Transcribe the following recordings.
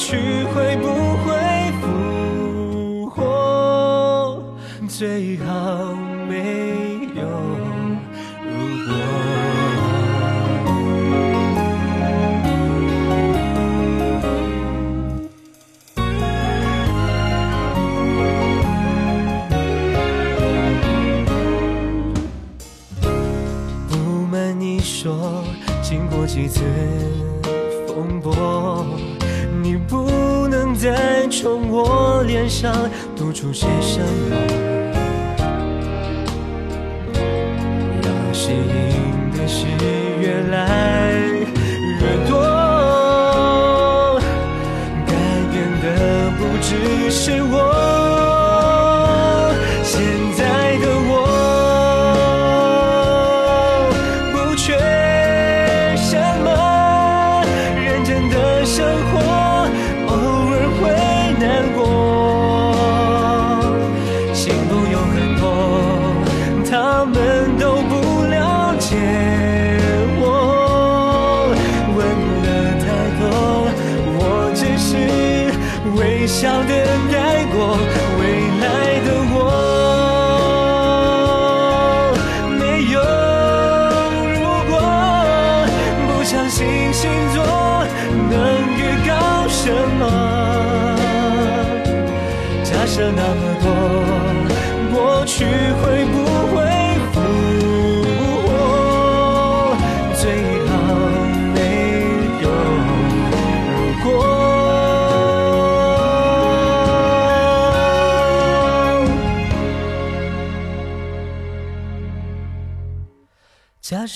去会不会复活？最好没有如果。不瞒你说，经过几次风波，不能再从我脸上读出些什么，要适应的是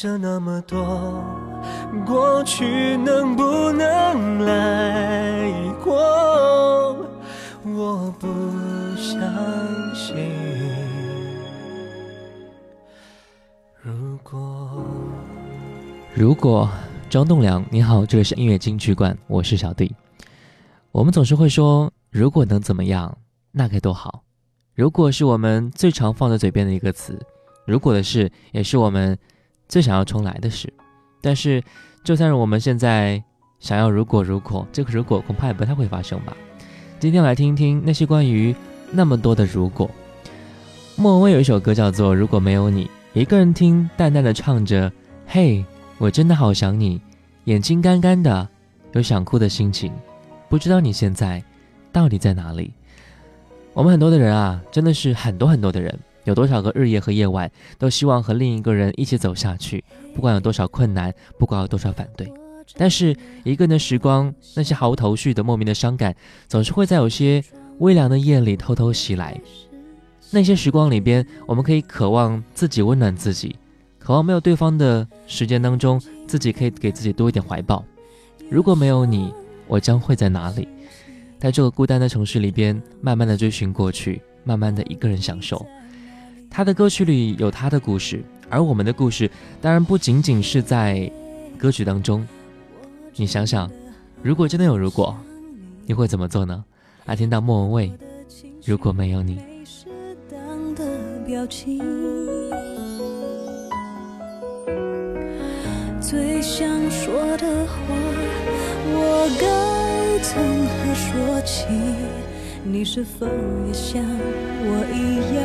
那么多，过去能不能来过？我不相信。如果，如果，张栋梁，你好，这里是音乐金曲馆，我是小弟。我们总是会说，如果能怎么样，那该多好。如果是我们最常放在嘴边的一个词，如果的事，也是我们。最想要重来的事，但是就算是我们现在想要如果如果，这个如果恐怕也不太会发生吧。今天来听一听那些关于那么多的如果。莫文蔚有一首歌叫做《如果没有你》，一个人听，淡淡的唱着：“嘿，我真的好想你，眼睛干干的，有想哭的心情，不知道你现在到底在哪里。我们很多的人啊，真的是很多很多的人，有多少个日夜和夜晚都希望和另一个人一起走下去，不管有多少困难，不管有多少反对。但是一个人的时光，那些毫无头绪的莫名的伤感，总是会在有些微凉的夜里偷偷袭来。那些时光里边，我们可以渴望自己温暖自己，渴望没有对方的时间当中，自己可以给自己多一点怀抱。如果没有你，我将会在哪里？在这个孤单的城市里边，慢慢的追寻过去，慢慢的一个人享受。他的歌曲里有他的故事，而我们的故事当然不仅仅是在歌曲当中。你想想，如果真的有如果，你会怎么做呢？来听到莫文蔚，如果没有你。最想说的话，我该从何说起？你是否也像我一样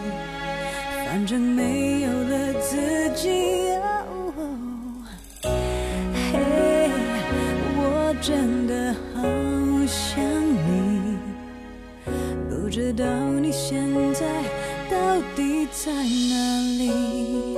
反正没有了自己。真的好想你，不知道你现在到底在哪里。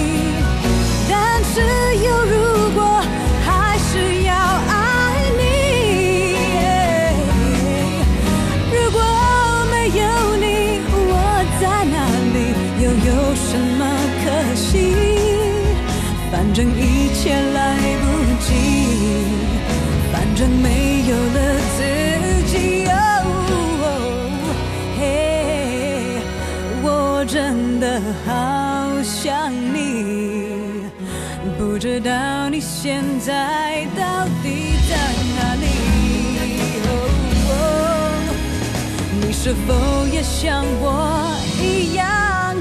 是否也像我一样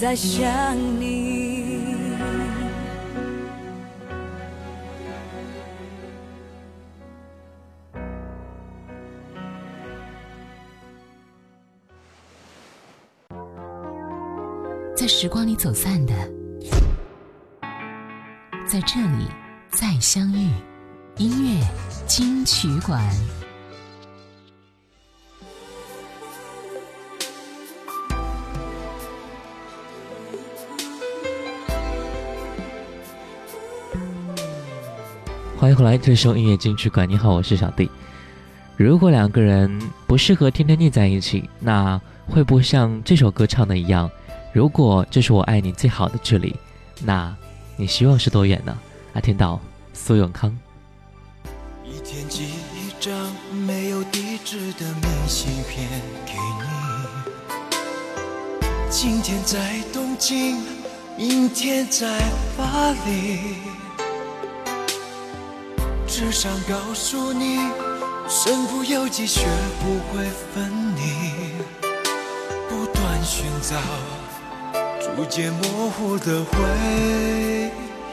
在想你？在时光里走散的。在这里再相遇，音乐金曲馆。欢迎回来，这是音乐金曲馆。你好，我是小弟。如果两个人不适合天天腻在一起，那会不会像这首歌唱的一样？如果这是我爱你最好的距离，那。你希望是多远呢？啊，听到苏永康。一天寄一张没有地址的明信片给你，今天在东京，明天在巴黎。只想告诉你，身不由己，学不会分离。不断寻找，逐渐模糊的回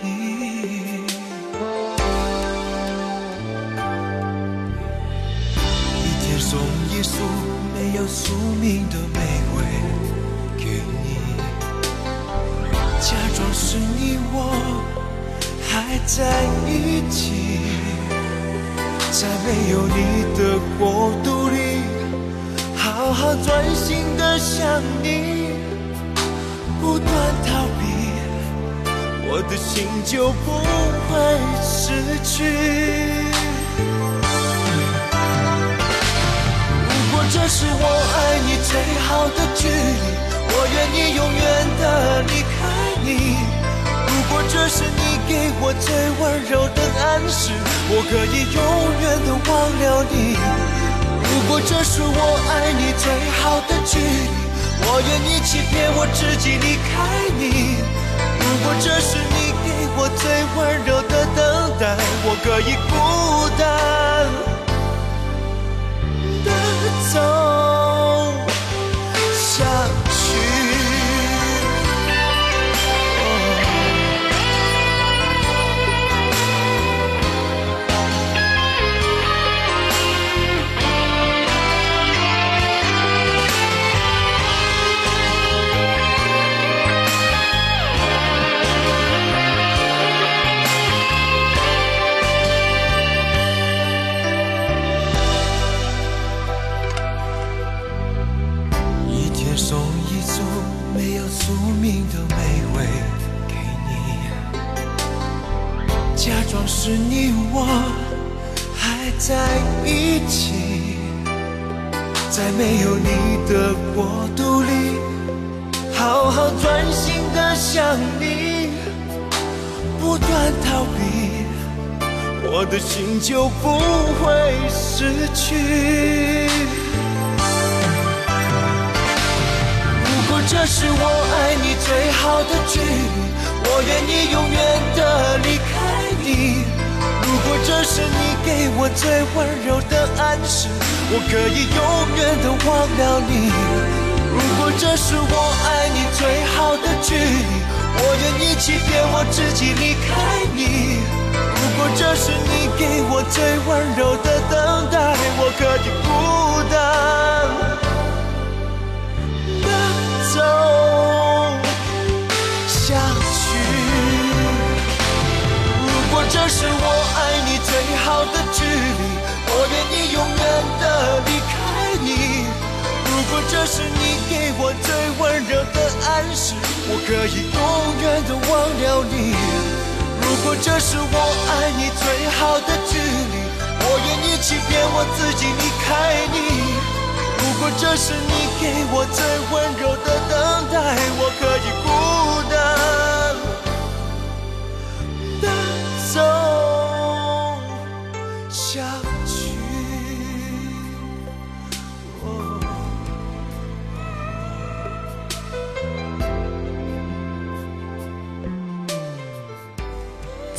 忆。一天送一束没有宿命的玫瑰给你，假装是你我还在一起，没有你的国度里，好好专心的想你，不断逃避，我的心就不会失去。如果这是我爱你最好的距离，我愿意永远的离开你。如果这是你给我最温柔的暗示，我可以永远的忘了你。如果这是我爱你最好的距离，我愿意欺骗我自己离开你。如果这是你给我最温柔的等待，我可以孤单。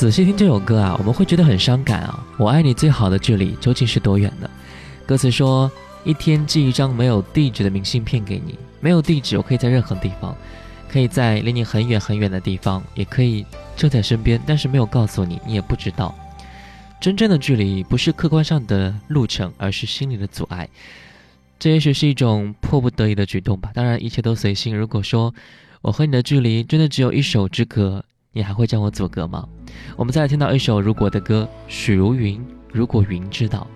仔细听这首歌啊，我们会觉得很伤感啊。我爱你最好的距离究竟是多远呢？歌词说：一天寄一张没有地址的明信片给你，没有地址，我可以在任何地方，可以在离你很远很远的地方，也可以就在身边，但是没有告诉你，你也不知道。真正的距离不是客观上的路程，而是心里的阻碍。这也许是一种迫不得已的举动吧。当然，一切都随心。如果说我和你的距离真的只有一手之隔，你还会叫我祖哥吗？我们再来听到一首《如果》的歌，许茹芸《如果云知道》。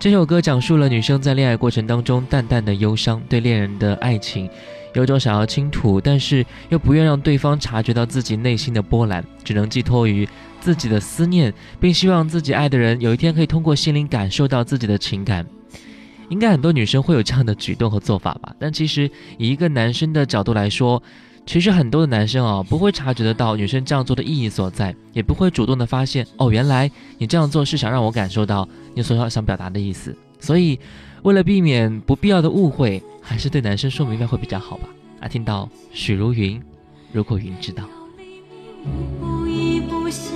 这首歌讲述了女生在恋爱过程当中淡淡的忧伤，对恋人的爱情有种想要倾吐，但是又不愿让对方察觉到自己内心的波澜，只能寄托于自己的思念，并希望自己爱的人有一天可以通过心灵感受到自己的情感。应该很多女生会有这样的举动和做法吧？但其实以一个男生的角度来说，其实很多的男生啊，不会察觉得到女生这样做的意义所在，也不会主动的发现哦，原来你这样做是想让我感受到你所要想表达的意思。所以，为了避免不必要的误会，还是对男生说明白会比较好吧。啊听到许茹芸，如果云知道。不一不想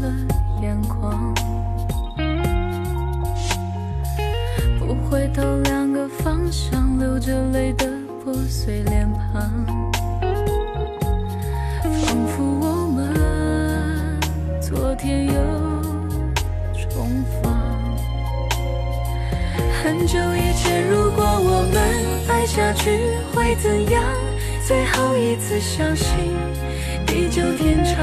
了眼眶。不回头，两个方向，流着泪的破碎脸庞，仿佛我们昨天又重逢。很久以前，如果我们爱下去会怎样？最后一次相信，地久天长，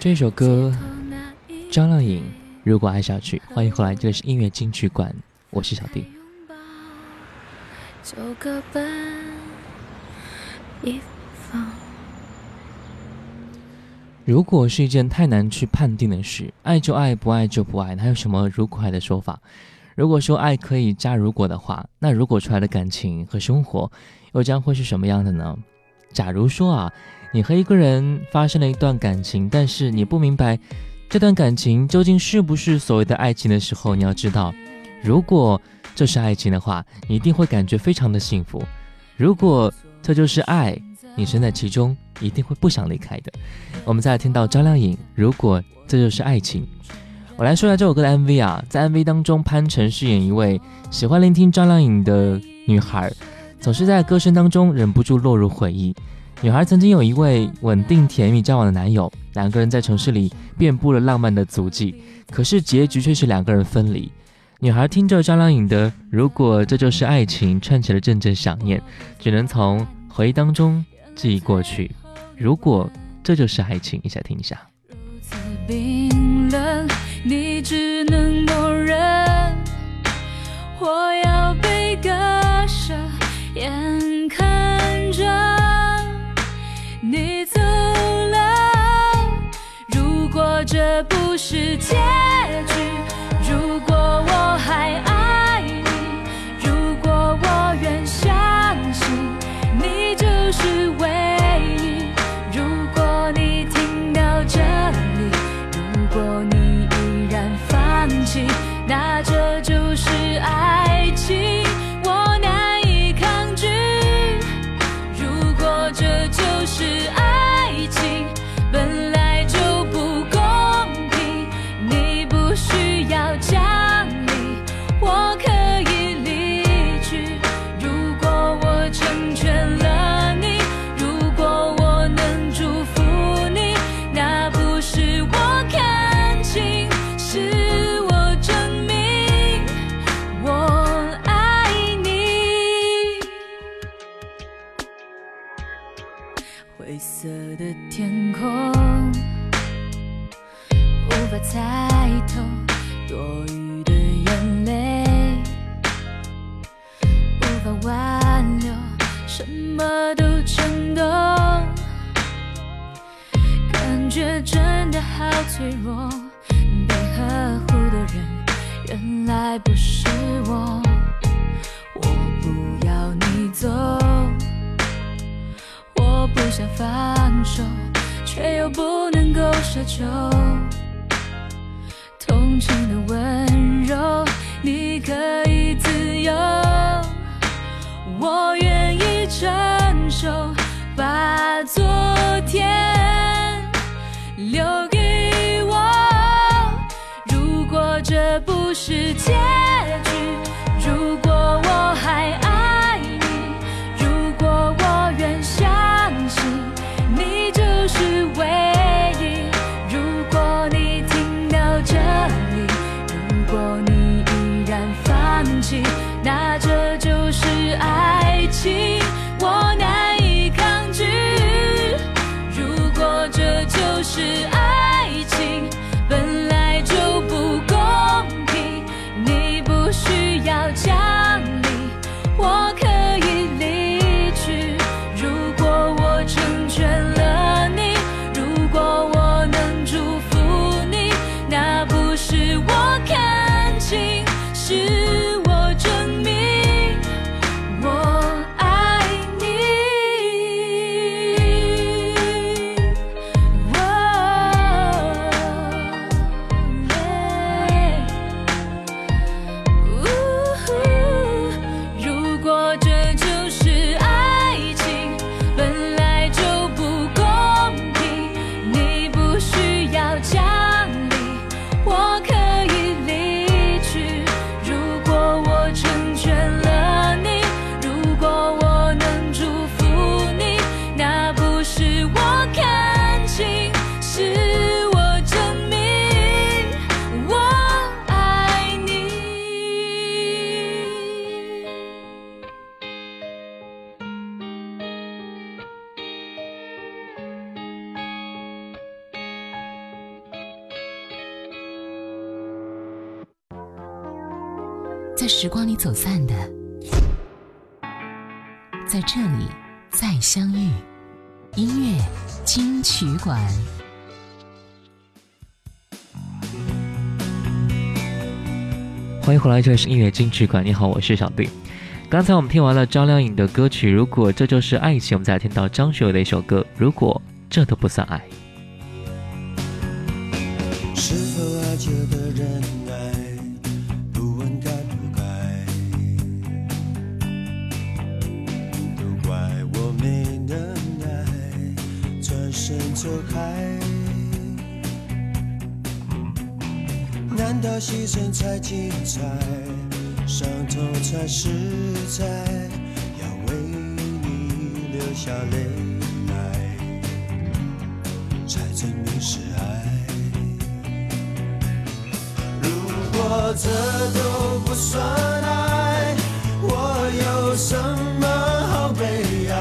这首歌张靓颖《如果爱下去》，欢迎回来，这里是音乐金曲馆，我是小弟。如果是一件太难去判定的事，爱就爱，不爱就不爱，哪有什么如果爱的说法？如果说爱可以加如果的话，那如果出来的感情和生活又将会是什么样的呢？假如说啊，你和一个人发生了一段感情，但是你不明白这段感情究竟是不是所谓的爱情的时候，你要知道，如果这是爱情的话，你一定会感觉非常的幸福；如果这就是爱，你身在其中一定会不想离开的。我们再来听到张靓颖，如果这就是爱情。我来说一下这首歌的 MV 啊，在 MV 当中，潘辰饰演一位喜欢聆听张靓颖的女孩，总是在歌声当中忍不住落入回忆。女孩曾经有一位稳定甜蜜交往的男友，两个人在城市里遍布了浪漫的足迹，可是结局却是两个人分离。女孩听着张靓颖的《如果这就是爱情》，串起了阵阵想念，只能从回忆当中记忆过去。如果这就是爱情，一起来听一下。冰冷，你只能默认。我要被割舍，眼不是结走散的，在这里再相遇。音乐金曲馆，欢迎回来，这里是音乐金曲馆。你好，我是小弟。刚才我们听完了张靓颖的歌曲《如果这就是爱情》，我们再来听到张学友的一首歌《如果这都不算爱》。是否爱着的人走开。难道牺牲才精彩，伤痛才实在？要为你流下泪来，才证明是爱。如果这都不算爱，我有什么好悲哀？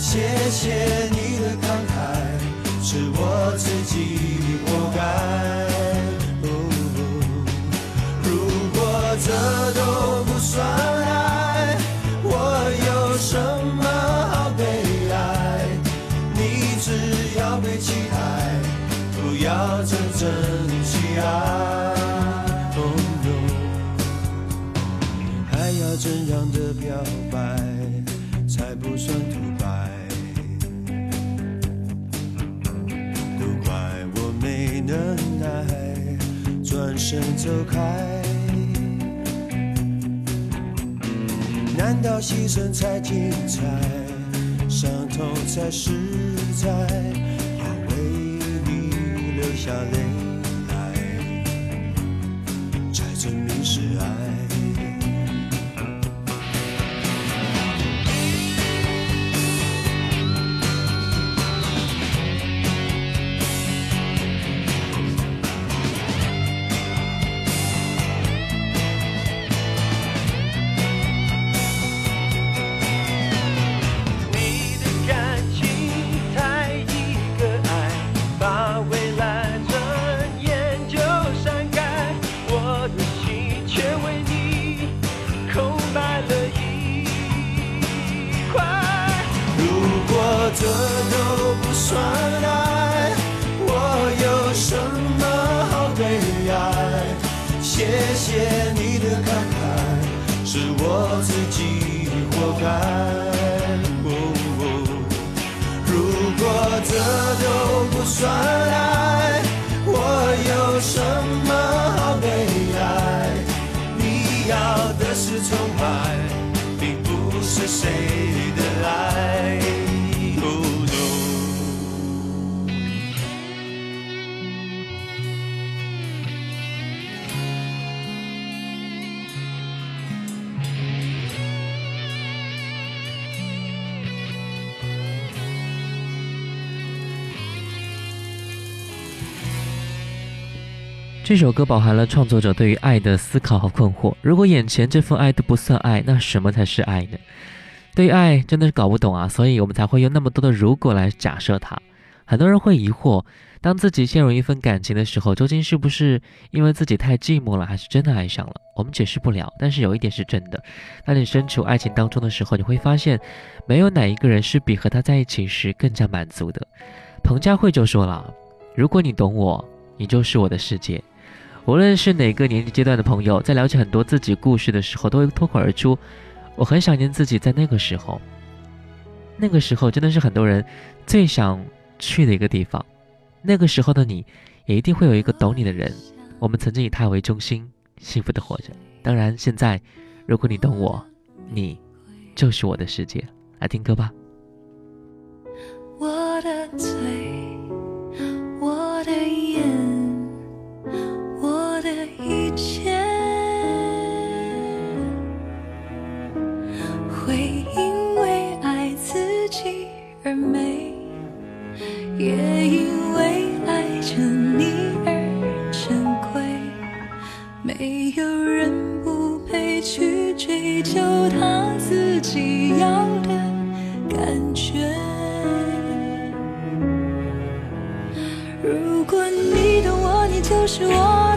谢谢你的慷慨，是我自己活该。如果这都不算爱，我有什么好悲哀？你只要被期待。不要真正去爱。哦还要怎样的表白才不算独等待，转身走开。难道牺牲才精彩，伤痛才实在？要为你流下泪来，才证明这首歌饱含了创作者对于爱的思考和困惑。如果眼前这份爱都不算爱，那什么才是爱呢？对爱真的是搞不懂啊，所以我们才会用那么多的如果来假设它。很多人会疑惑，当自己陷入一份感情的时候，究竟是不是因为自己太寂寞了，还是真的爱上了？我们解释不了。但是有一点是真的，当你身处爱情当中的时候，你会发现，没有哪一个人是比和他在一起时更加满足的。彭佳慧就说了：“如果你懂我，你就是我的世界。”无论是哪个年纪阶段的朋友，在了解很多自己故事的时候，都会脱口而出：“我很想念自己在那个时候。”那个时候真的是很多人最想去的一个地方。那个时候的你，也一定会有一个懂你的人。我们曾经以他为中心，幸福的活着。当然，现在如果你懂我，你就是我的世界。来听歌吧。我的嘴，我的眼。一切会因为爱自己而美，也因为爱着你而珍贵。没有人不配去追求他自己要的感觉。如果你懂我，你就是我。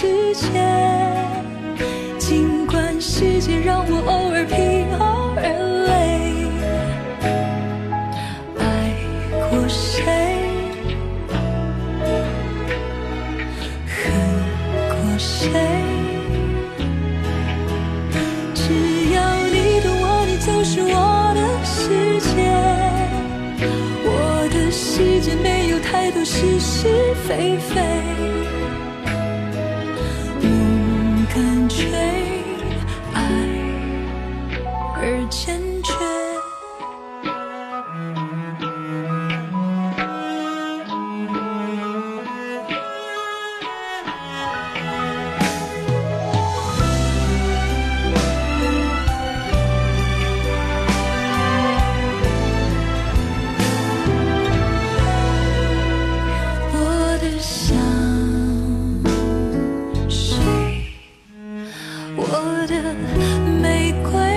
世界尽管世界让我偶尔疲劳而累，爱过谁，恨过谁，只要你懂我，你就是我的世界。我的世界没有太多是是非非。change. 我的玫瑰。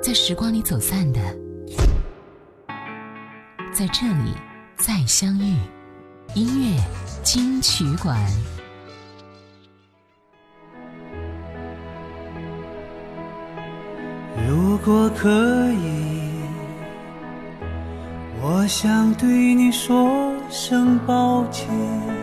在时光里走散的，在这里再相遇。音乐金曲馆，如果可以，我想对你说声抱歉。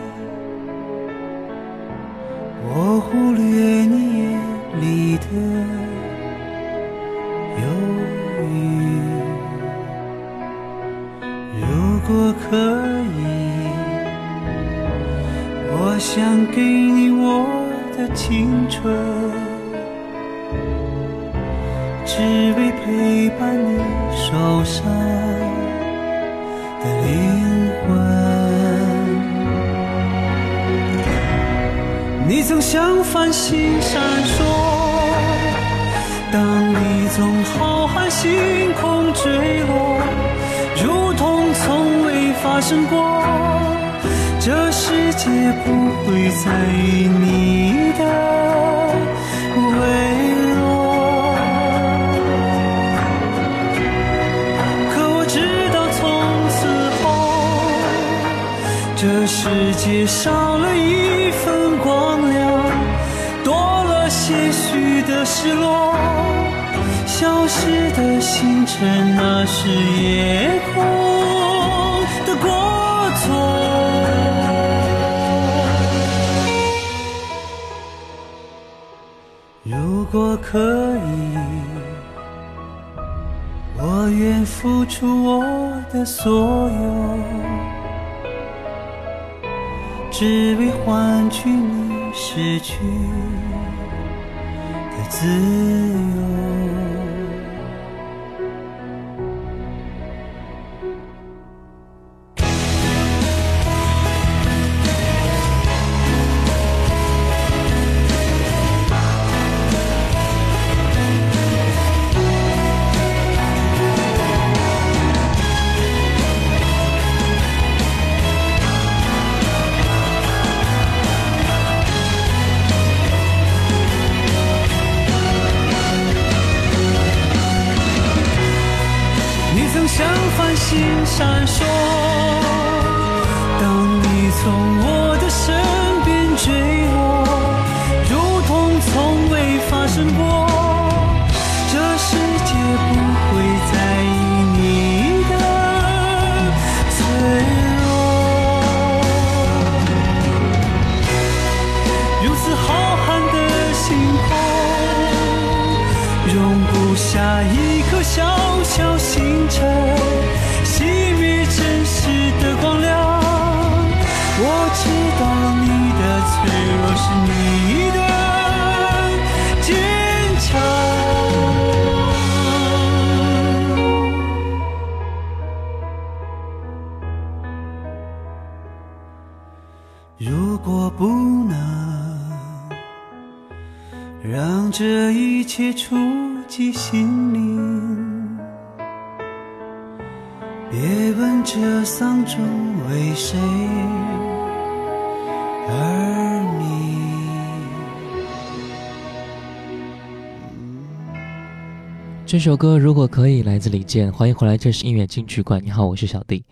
这首歌如果可以，来自李健。欢迎回来，这是音乐金曲馆。你好，我是小弟。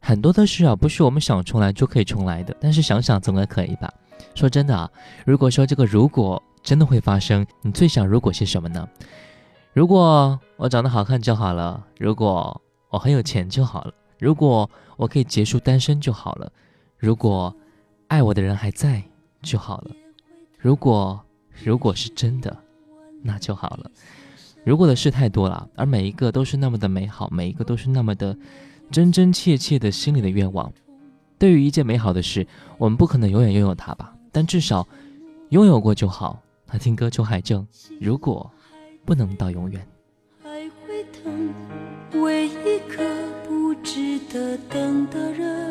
很多的事啊，不是我们想重来就可以重来的，但是想想总该可以吧。说真的啊，如果说这个如果真的会发生，你最想如果是什么呢？如果我长得好看就好了，如果我很有钱就好了，如果我可以结束单身就好了，如果爱我的人还在就好了，如果如果是真的，那就好了。如果的事太多了，而每一个都是那么的美好，每一个都是那么的真真切切的心里的愿望，对于一件美好的事，我们不可能永远拥有它吧，但至少拥有过就好。那听歌求海正，如果不能到永远。还会疼，为一个不值得等的人。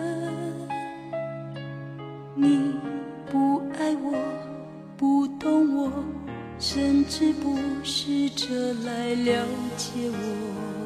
着来了解我。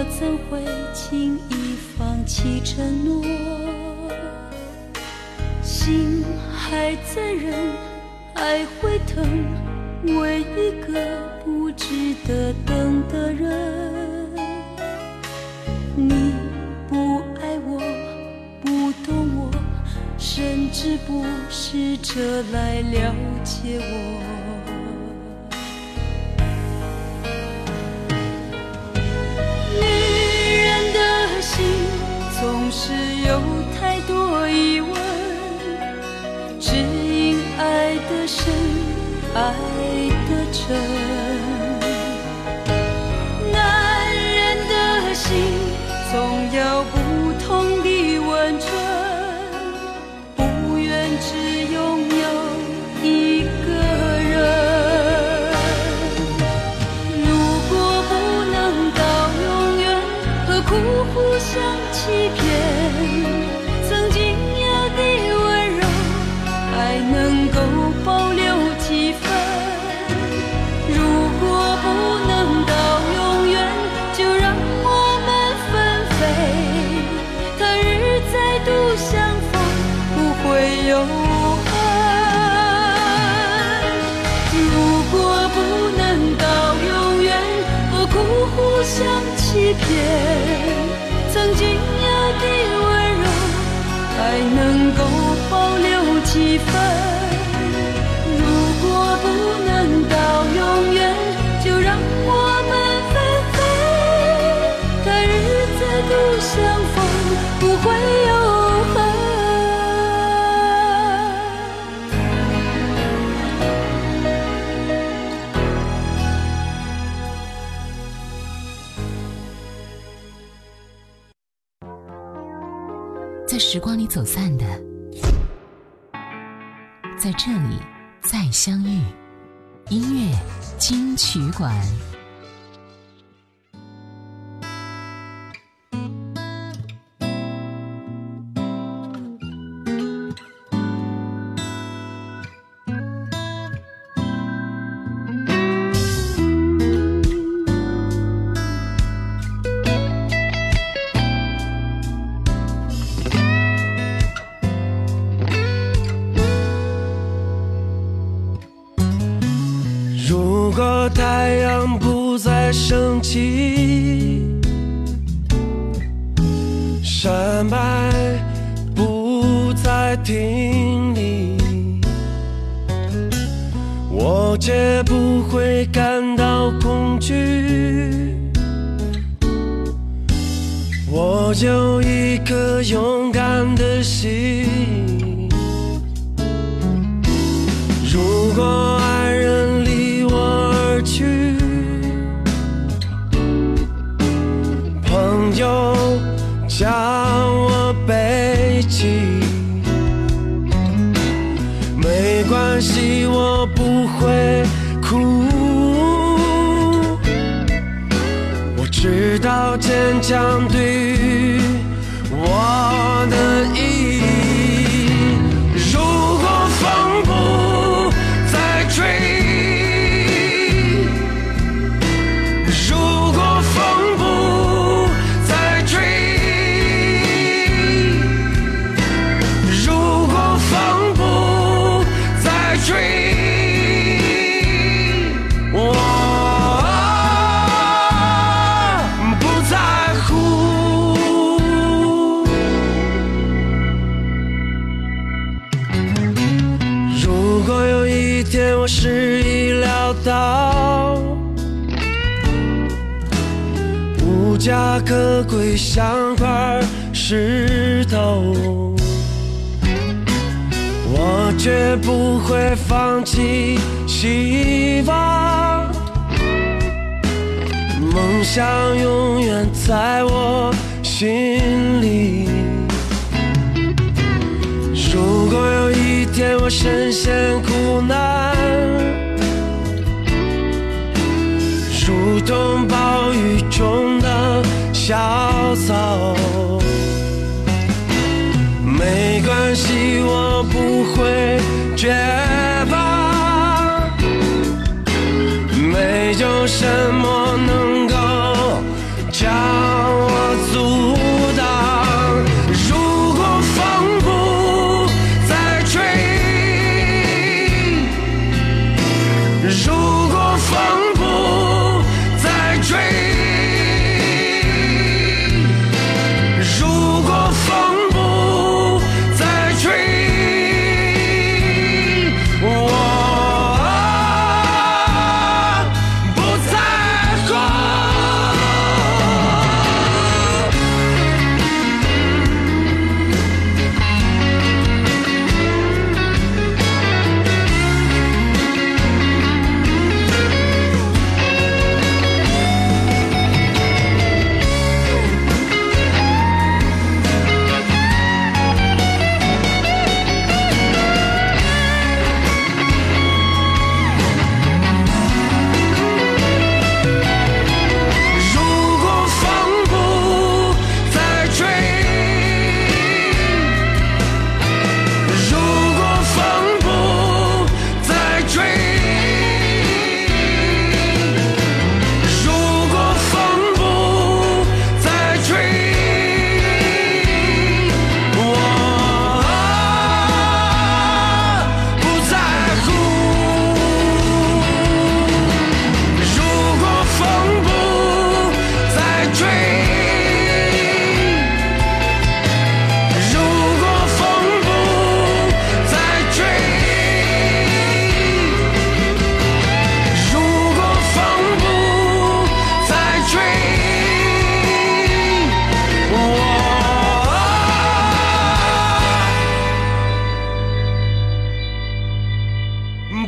我怎会轻易放弃承诺心还在忍还会疼为一个不值得等的人。你不爱我不懂我甚至不试着来了解我。show. 走散的。在这里再相遇音乐金曲馆。深陷苦难，如同暴雨中的小草，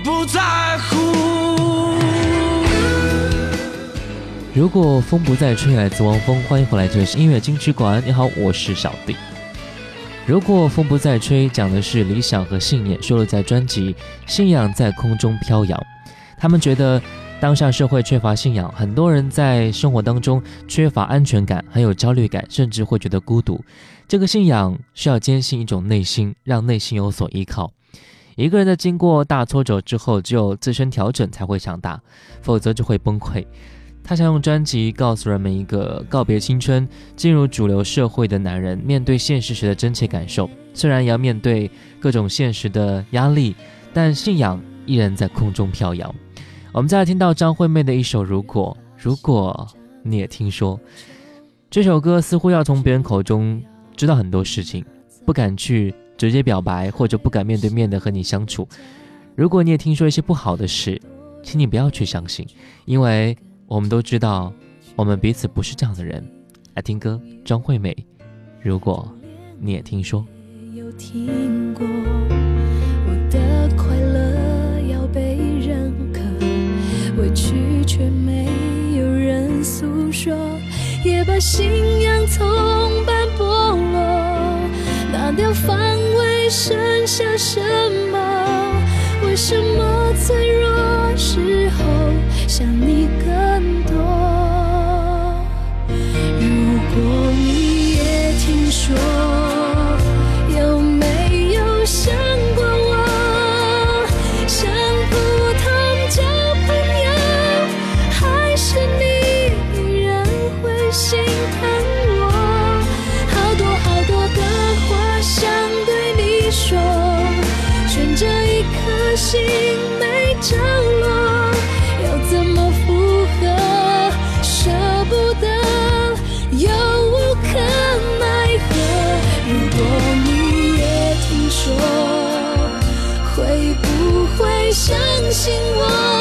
不在乎。如果风不再吹，来自汪峰，欢迎回来，这里是音乐金曲馆。你好，我是小弟。如果风不再吹，讲的是理想和信念，收录在专辑《信仰在空中飘扬》。他们觉得当下社会缺乏信仰，很多人在生活当中缺乏安全感，很有焦虑感，甚至会觉得孤独。这个信仰需要坚信一种内心，让内心有所依靠。一个人在经过大挫折之后，只有自身调整才会强大，否则就会崩溃。他想用专辑告诉人们一个告别青春、进入主流社会的男人面对现实时的真切感受。虽然也要面对各种现实的压力，但信仰依然在空中飘扬。我们再来听到张惠妹的一首《如果》，如果你也听说这首歌，似乎要从别人口中知道很多事情，不敢去直接表白，或者不敢面对面的和你相处。如果你也听说一些不好的事，请你不要去相信，因为我们都知道，我们彼此不是这样的人。来听歌，张惠妹。如果你也听说。有听过我的快乐要被认可，委屈却没有人诉说，也把信仰从半剥落。拿掉防卫剩下什么为什么脆弱时候想你更多如果你也听说相信我。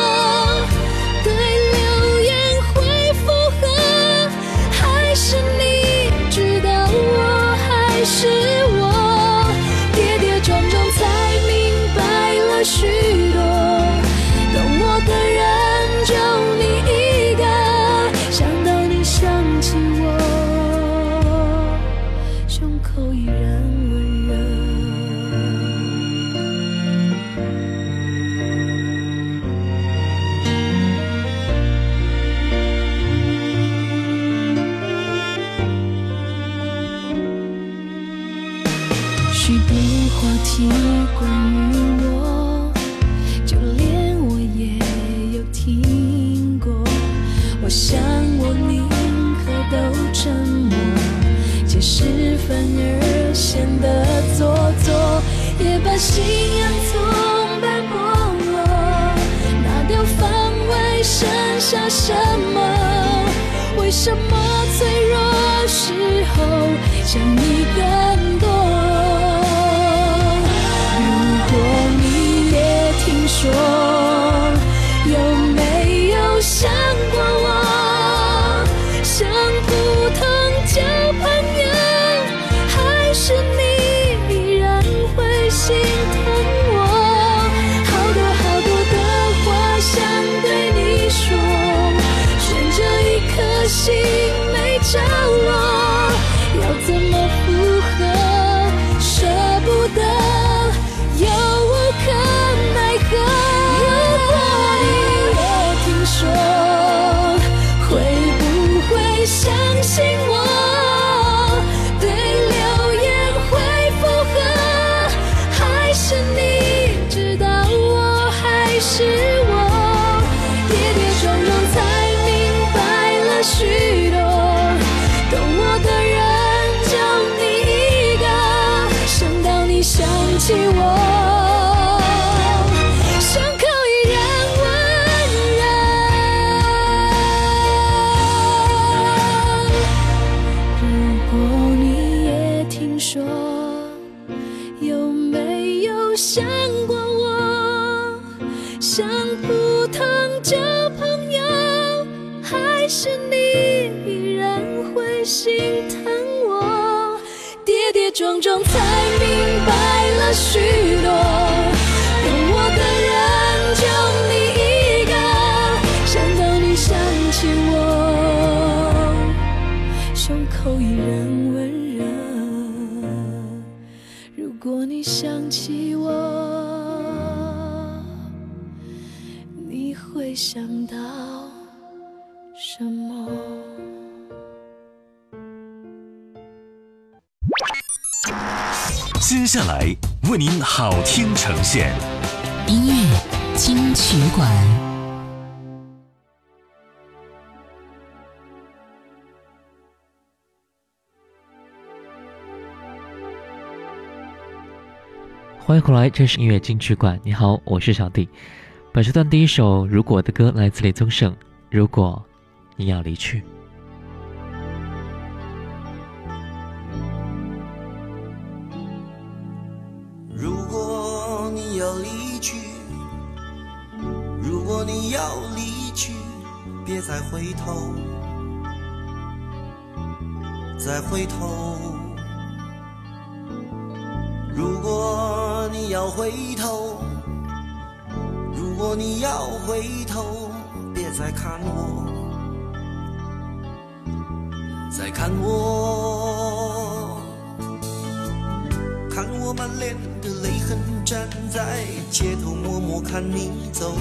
什么接下来为您好听呈现。音乐金曲馆。欢迎回来这是音乐金曲馆。你好我是小弟。本时段第一首如果的歌来自李宗盛如果你要离去。要离去，别再回头，再回头。如果你要回头。如果你要回头，别再看我，再看我，看我满脸的泪痕，站在街头默默看你走。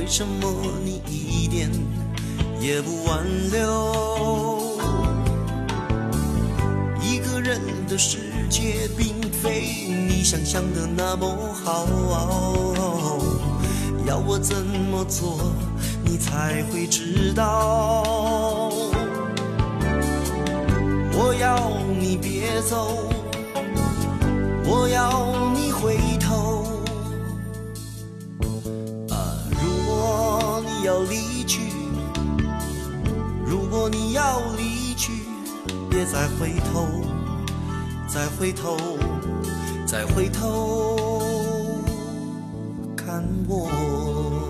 为什么你一点也不挽留？一个人的世界并非你想象的那么好，要我怎么做你才会知道？我要你别走，我要离去，如果你要离去，别再回头，再回头。再回头看我。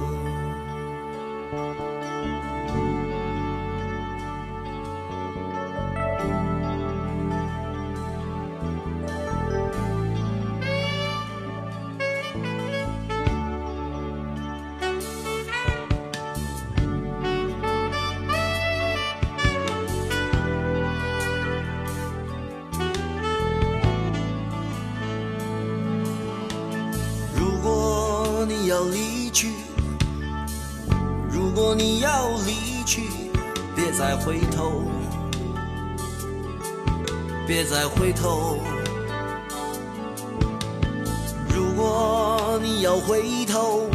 再回头。如果你要回头，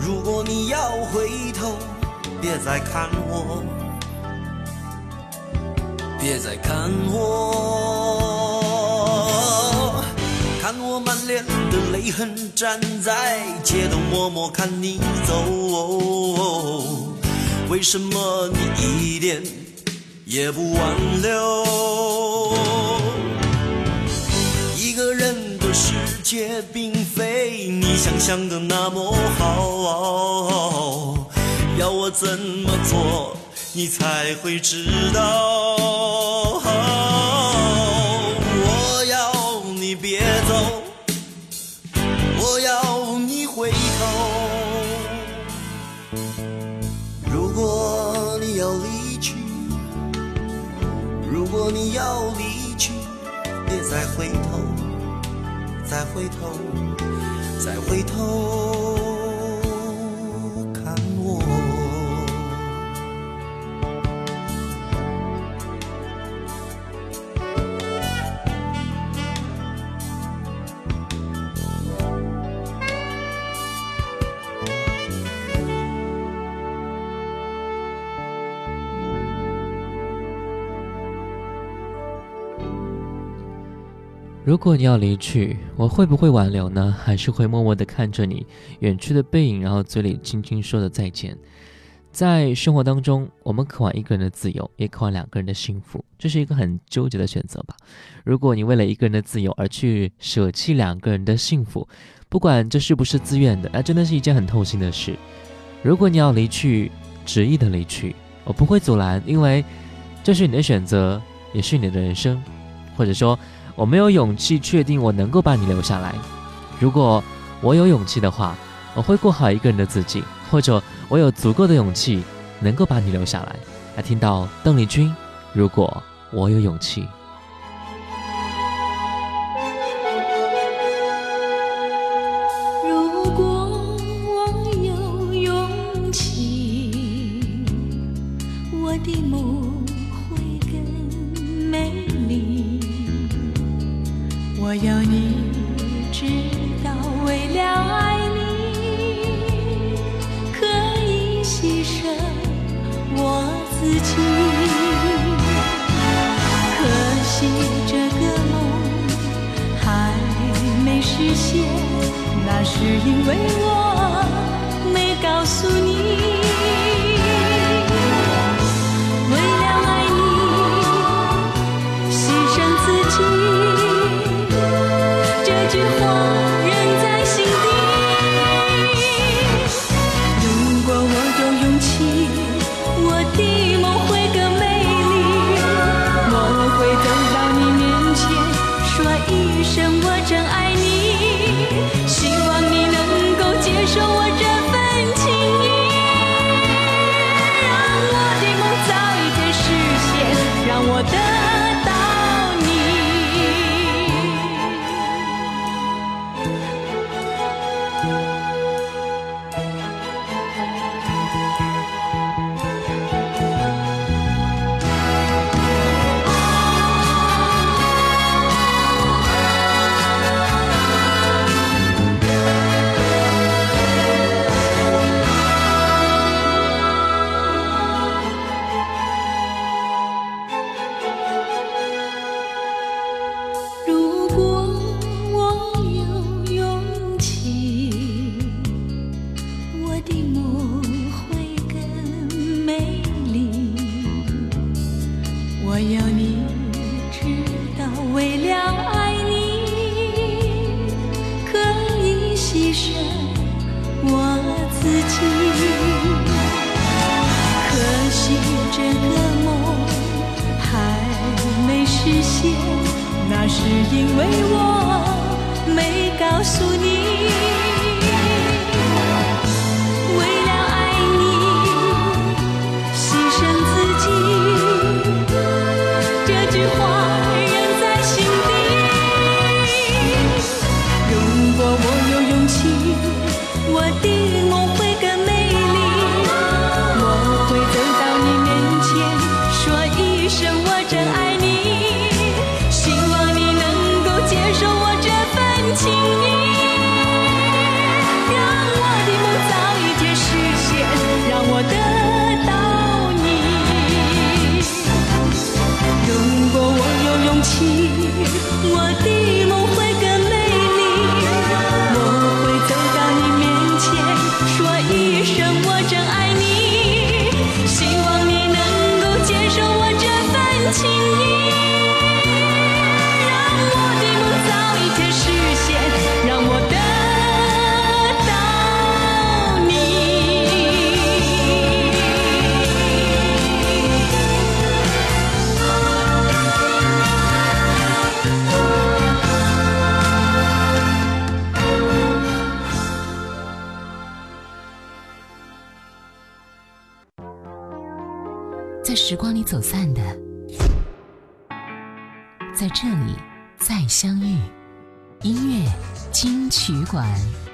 如果你要回头，别再看我，别再看我，看我满脸的。泪痕站在街头，默默看你走。为什么你一点也不挽留？一个人的世界并非你想象的那么好，要我怎么做你才会知道？果你要离去，别再回头，再回头，再回头。如果你要离去，我会不会挽留呢？还是会默默地看着你远去的背影，然后嘴里轻轻说着再见？在生活当中，我们渴望一个人的自由，也渴望两个人的幸福，这是一个很纠结的选择吧。如果你为了一个人的自由而去舍弃两个人的幸福，不管这是不是自愿的，那真的是一件很痛心的事。如果你要离去，执意的离去，我不会阻拦，因为这是你的选择，也是你的人生，或者说。我没有勇气确定我能够把你留下来。如果我有勇气的话，我会过好一个人的自己；或者我有足够的勇气能够把你留下来。来听到邓丽君，如果我有勇气。那是因为走散的。在这里再相遇音乐金曲馆。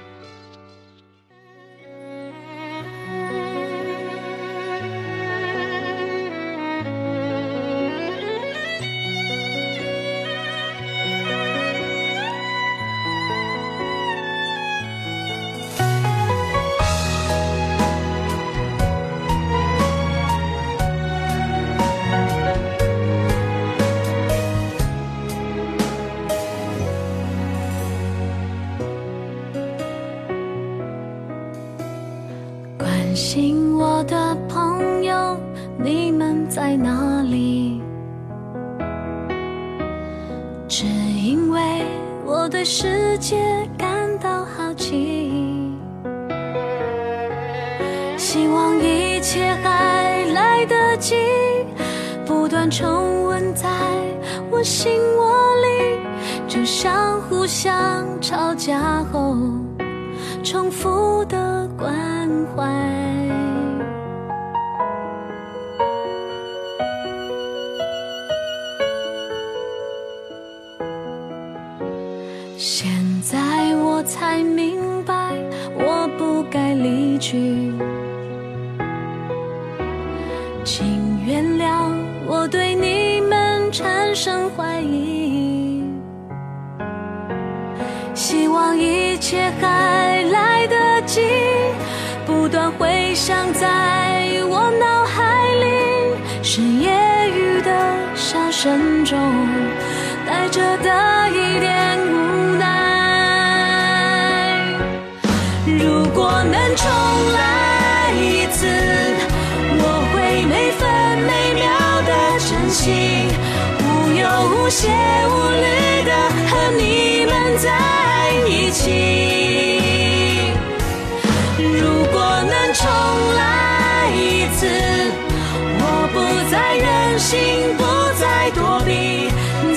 心，不再躲避，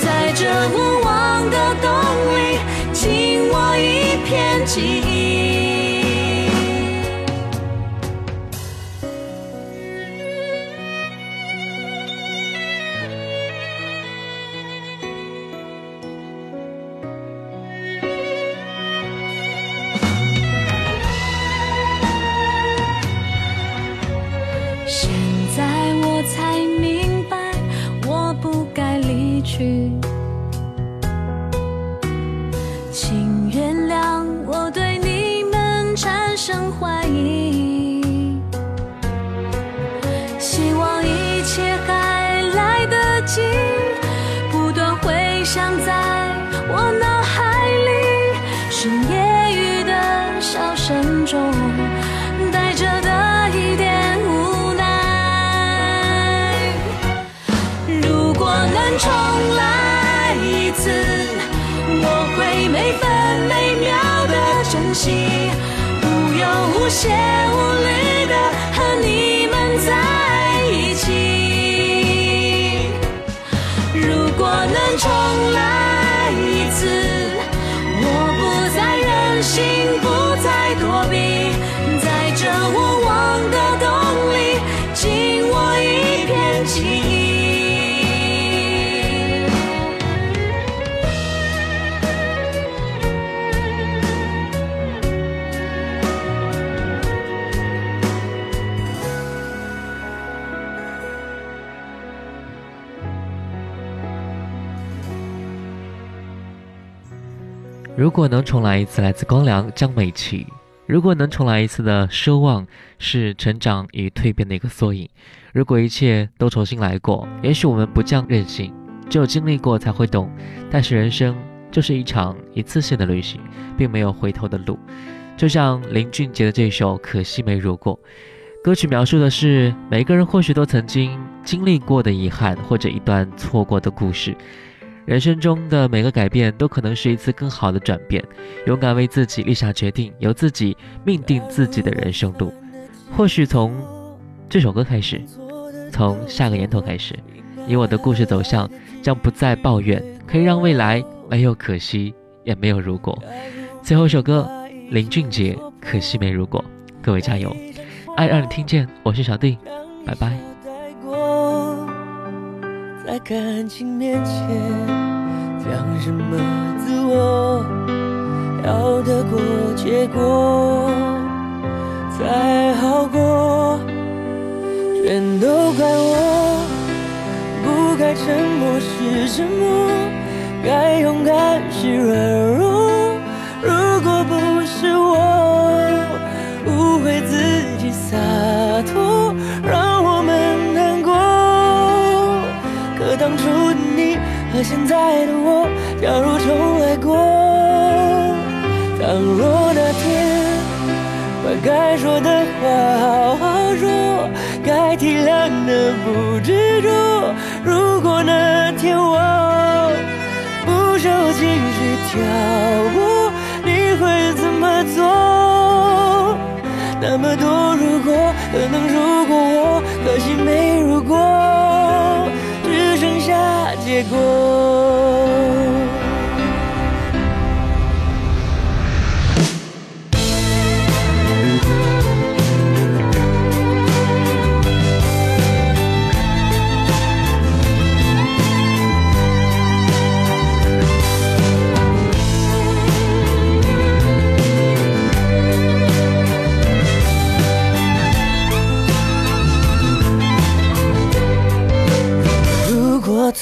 在这无望的洞里，紧握一片记忆。无如果能重来一次，来自光良、江美琪。如果能重来一次的奢望，是成长与蜕变的一个缩影。如果一切都重新来过，也许我们不这样任性，只有经历过才会懂。但是人生就是一场一次性的旅行，并没有回头的路。就像林俊杰的这首《可惜没如果》，歌曲描述的是每个人或许都曾经经历过的遗憾，或者一段错过的故事。人生中的每个改变都可能是一次更好的转变。勇敢为自己立下决定，由自己命定自己的人生路。或许从这首歌开始，从下个年头开始，以我的故事走向，将不再抱怨，可以让未来没有可惜，也没有如果。最后一首歌，林俊杰《可惜没如果》，各位加油！爱让你听见，我是小弟，拜拜。在感情面前，讲什么自我，要得过且过才好过。全都怪我，不该沉默是沉默，该勇敢是软弱。如果不是我误会自己洒脱，和现在的我，假如重来过，倘若那天把该说的话好好说，该体谅的不执着。如果那天我不受情绪挑拨，你会怎么做？那么多如果，可能如果 llegó.